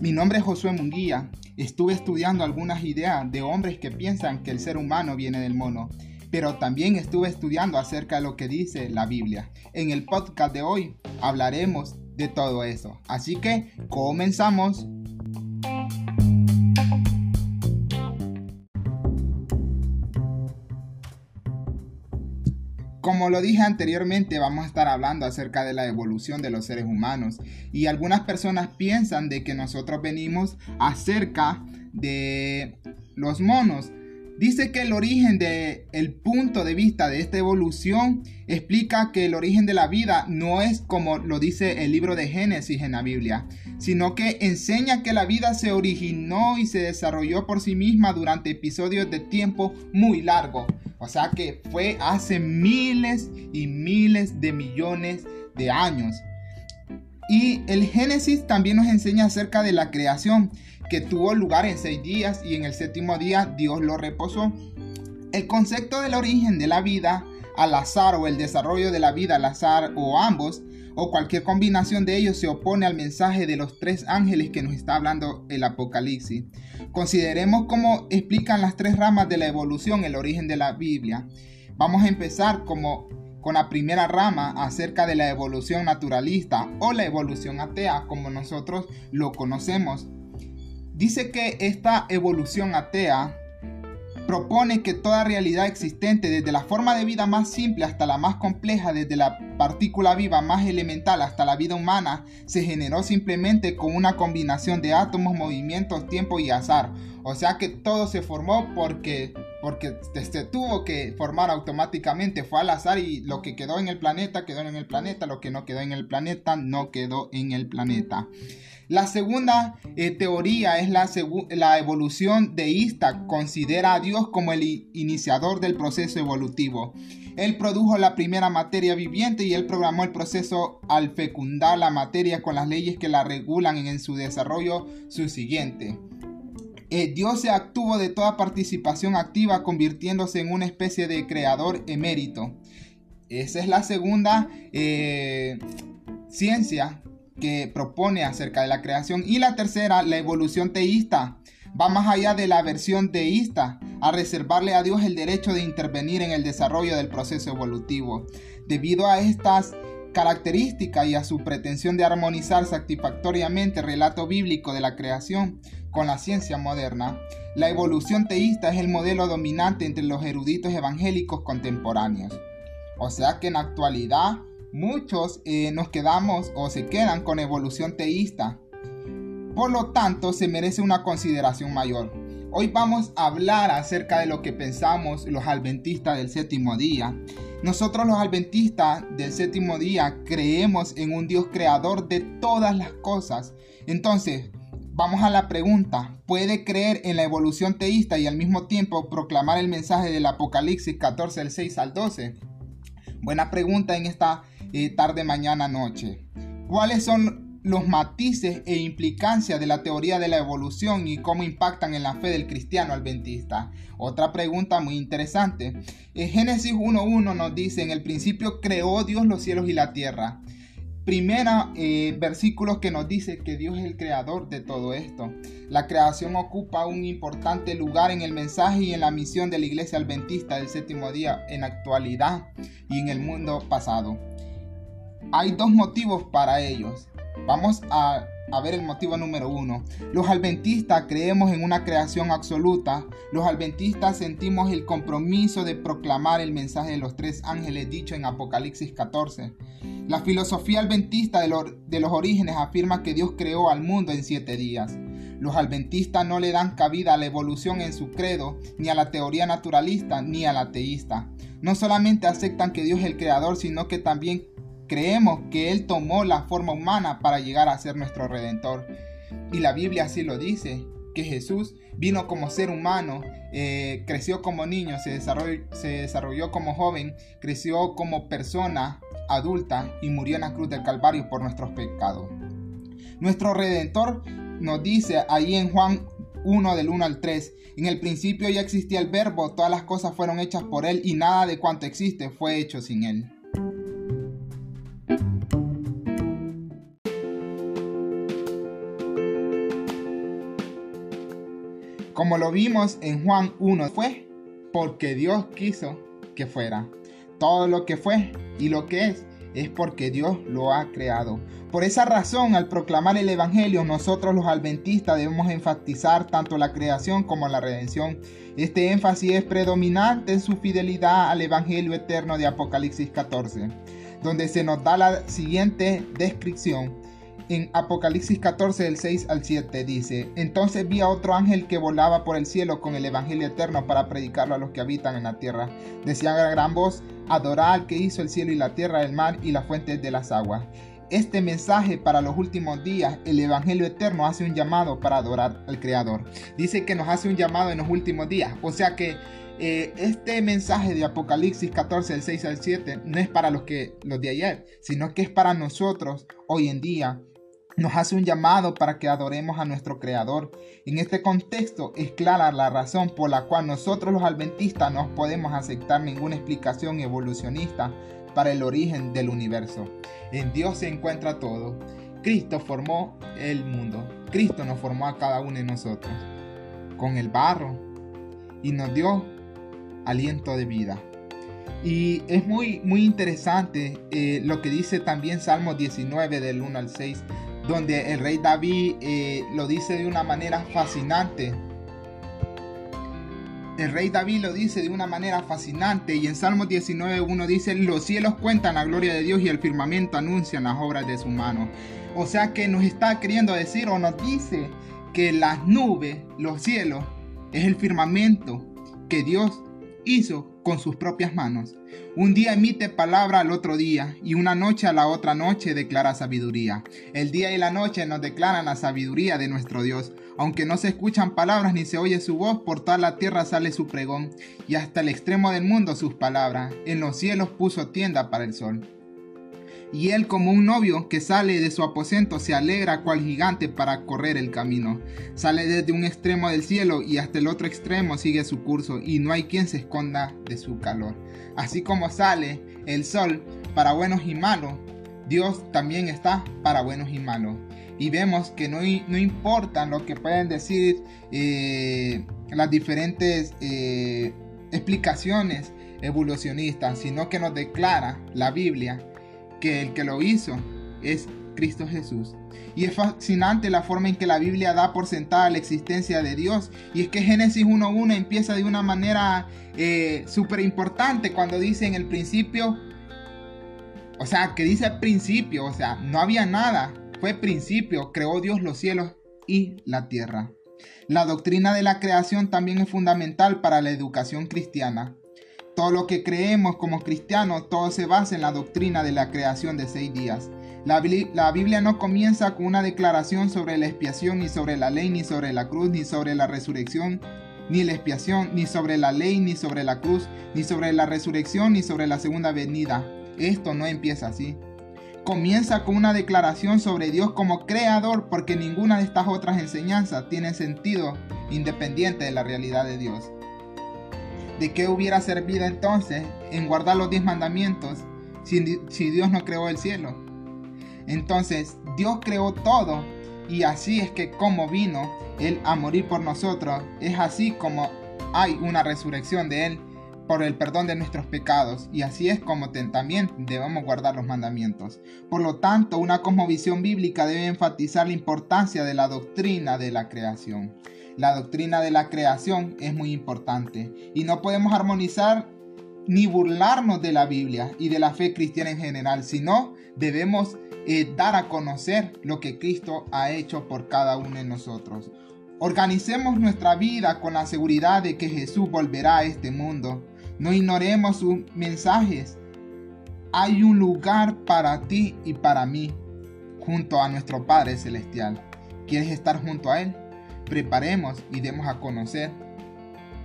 Mi nombre es Josué Munguía. Estuve estudiando algunas ideas de hombres que piensan que el ser humano viene del mono, pero también estuve estudiando acerca de lo que dice la Biblia. En el podcast de hoy hablaremos de todo eso. Así que comenzamos. Como lo dije anteriormente, vamos a estar hablando acerca de la evolución de los seres humanos y algunas personas piensan de que nosotros venimos acerca de los monos. Dice que el origen del el punto de vista de esta evolución explica que el origen de la vida no es como lo dice el libro de Génesis en la Biblia, sino que enseña que la vida se originó y se desarrolló por sí misma durante episodios de tiempo muy largos o sea que fue hace miles y miles de millones de años. Y el Génesis también nos enseña acerca de la creación, que tuvo lugar en seis días y en el séptimo día Dios lo reposó. El concepto del origen de la vida al azar o el desarrollo de la vida al azar o ambos o cualquier combinación de ellos se opone al mensaje de los tres ángeles que nos está hablando el Apocalipsis. Consideremos cómo explican las tres ramas de la evolución el origen de la Biblia. Vamos a empezar como con la primera rama acerca de la evolución naturalista o la evolución atea como nosotros lo conocemos. Dice que esta evolución atea propone que toda realidad existente, desde la forma de vida más simple hasta la más compleja, desde la partícula viva más elemental hasta la vida humana, se generó simplemente con una combinación de átomos, movimientos, tiempo y azar. O sea que todo se formó porque porque se tuvo que formar automáticamente, fue al azar y lo que quedó en el planeta quedó en el planeta, lo que no quedó en el planeta no quedó en el planeta. La segunda eh, teoría es la, la evolución deísta. Considera a Dios como el iniciador del proceso evolutivo. Él produjo la primera materia viviente y él programó el proceso al fecundar la materia con las leyes que la regulan en su desarrollo subsiguiente. Eh, Dios se actuó de toda participación activa convirtiéndose en una especie de creador emérito. Esa es la segunda eh, ciencia que propone acerca de la creación. Y la tercera, la evolución teísta. Va más allá de la versión teísta, a reservarle a Dios el derecho de intervenir en el desarrollo del proceso evolutivo. Debido a estas características y a su pretensión de armonizar satisfactoriamente el relato bíblico de la creación con la ciencia moderna, la evolución teísta es el modelo dominante entre los eruditos evangélicos contemporáneos. O sea que en actualidad muchos eh, nos quedamos o se quedan con evolución teísta. Por lo tanto, se merece una consideración mayor. Hoy vamos a hablar acerca de lo que pensamos los adventistas del séptimo día. Nosotros los adventistas del séptimo día creemos en un Dios creador de todas las cosas. Entonces, vamos a la pregunta, ¿puede creer en la evolución teísta y al mismo tiempo proclamar el mensaje del Apocalipsis 14, del 6 al 12? Buena pregunta en esta eh, tarde, mañana, noche. ¿Cuáles son los matices e implicancias de la teoría de la evolución y cómo impactan en la fe del cristiano adventista? Otra pregunta muy interesante. En Génesis 1.1 nos dice, en el principio creó Dios los cielos y la tierra. Primera eh, versículo que nos dice que Dios es el creador de todo esto. La creación ocupa un importante lugar en el mensaje y en la misión de la iglesia adventista del séptimo día en actualidad y en el mundo pasado. Hay dos motivos para ellos. Vamos a, ver el motivo número uno. Los adventistas creemos en una creación absoluta. Los adventistas sentimos el compromiso de proclamar el mensaje de los tres ángeles dicho en Apocalipsis 14. La filosofía adventista de, de los orígenes afirma que Dios creó al mundo en siete días. Los adventistas no le dan cabida a la evolución en su credo, ni a la teoría naturalista, ni a la teísta. No solamente aceptan que Dios es el creador, sino que también Creemos que Él tomó la forma humana para llegar a ser nuestro redentor. Y la Biblia así lo dice, que Jesús vino como ser humano, eh, creció como niño, se desarrolló, se desarrolló como joven, creció como persona adulta y murió en la cruz del Calvario por nuestros pecados. Nuestro redentor nos dice ahí en Juan 1 del 1 al 3, en el principio ya existía el verbo, todas las cosas fueron hechas por él y nada de cuanto existe fue hecho sin él. Como lo vimos en Juan 1, fue porque Dios quiso que fuera. Todo lo que fue y lo que es es porque Dios lo ha creado. Por esa razón, al proclamar el Evangelio, nosotros los adventistas debemos enfatizar tanto la creación como la redención. Este énfasis es predominante en su fidelidad al Evangelio eterno de Apocalipsis 14, donde se nos da la siguiente descripción. En Apocalipsis 14 del 6 al 7 dice, entonces vi a otro ángel que volaba por el cielo con el Evangelio eterno para predicarlo a los que habitan en la tierra. Decían a gran voz, adorad al que hizo el cielo y la tierra, el mar y las fuentes de las aguas. Este mensaje para los últimos días, el Evangelio Eterno hace un llamado para adorar al Creador. Dice que nos hace un llamado en los últimos días. O sea que eh, este mensaje de Apocalipsis 14, del 6 al 7, no es para los, que, los de ayer, sino que es para nosotros hoy en día nos hace un llamado para que adoremos a nuestro Creador. En este contexto es clara la razón por la cual nosotros los adventistas no podemos aceptar ninguna explicación evolucionista para el origen del universo. En Dios se encuentra todo. Cristo formó el mundo. Cristo nos formó a cada uno de nosotros con el barro y nos dio aliento de vida. Y es muy, muy interesante eh, lo que dice también Salmo 19 del 1 al 6 donde el rey David eh, lo dice de una manera fascinante. El rey David lo dice de una manera fascinante y en Salmo 19.1 dice, los cielos cuentan la gloria de Dios y el firmamento anuncian las obras de su mano. O sea que nos está queriendo decir o nos dice que las nubes, los cielos, es el firmamento que Dios hizo con sus propias manos. Un día emite palabra al otro día y una noche a la otra noche declara sabiduría. El día y la noche nos declaran la sabiduría de nuestro Dios. Aunque no se escuchan palabras ni se oye su voz, por toda la tierra sale su pregón y hasta el extremo del mundo sus palabras. En los cielos puso tienda para el sol y él como un novio que sale de su aposento se alegra cual gigante para correr el camino. Sale desde un extremo del cielo y hasta el otro extremo sigue su curso y no hay quien se esconda de su calor. Así como sale el sol para buenos y malos, Dios también está para buenos y malos. Y vemos que no, no importa lo que pueden decir eh, las diferentes eh, explicaciones evolucionistas, sino que nos declara la Biblia que el que lo hizo es Cristo Jesús. Y es fascinante la forma en que la Biblia da por sentada la existencia de Dios. Y es que Génesis 1.1 empieza de una manera eh, súper importante cuando dice en el principio, o sea, que dice principio, o sea, no había nada, fue principio, creó Dios los cielos y la tierra. La doctrina de la creación también es fundamental para la educación cristiana. Todo lo que creemos como cristianos, todo se basa en la doctrina de la creación de seis días. La, Biblia no comienza con una declaración sobre la expiación, ni sobre la ley, ni sobre la cruz, ni sobre la resurrección, ni la expiación, ni sobre la ley, ni sobre la cruz, ni sobre la resurrección, ni sobre la segunda venida. Esto no empieza así. Comienza con una declaración sobre Dios como creador, porque ninguna de estas otras enseñanzas tiene sentido independiente de la realidad de Dios. ¿De qué hubiera servido entonces en guardar los diez mandamientos si, Dios no creó el cielo? Entonces Dios creó todo y así es que como vino Él a morir por nosotros, es así como hay una resurrección de Él por el perdón de nuestros pecados y así es como también debemos guardar los mandamientos. Por lo tanto, una cosmovisión bíblica debe enfatizar la importancia de la doctrina de la creación. La doctrina de la creación es muy importante y no podemos armonizar ni burlarnos de la Biblia y de la fe cristiana en general, sino debemos eh, dar a conocer lo que Cristo ha hecho por cada uno de nosotros. Organicemos nuestra vida con la seguridad de que Jesús volverá a este mundo. No ignoremos sus mensajes. Hay un lugar para ti y para mí, junto a nuestro Padre Celestial. ¿Quieres estar junto a Él? preparemos y demos a conocer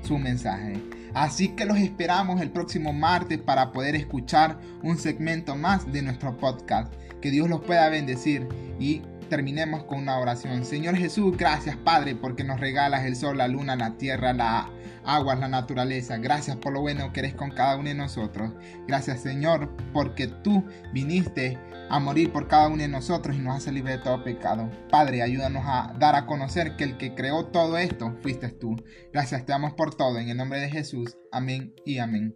su mensaje. Así que los esperamos el próximo martes para poder escuchar un segmento más de nuestro podcast. Que Dios los pueda bendecir y terminemos con una oración. Señor Jesús, gracias Padre porque nos regalas el sol, la luna, la tierra, la agua, la naturaleza. Gracias por lo bueno que eres con cada uno de nosotros. Gracias Señor porque tú viniste a morir por cada uno de nosotros y nos hace libre de todo pecado. Padre, ayúdanos a dar a conocer que el que creó todo esto fuiste tú. Gracias, te damos por todo. En el nombre de Jesús. Amén y amén.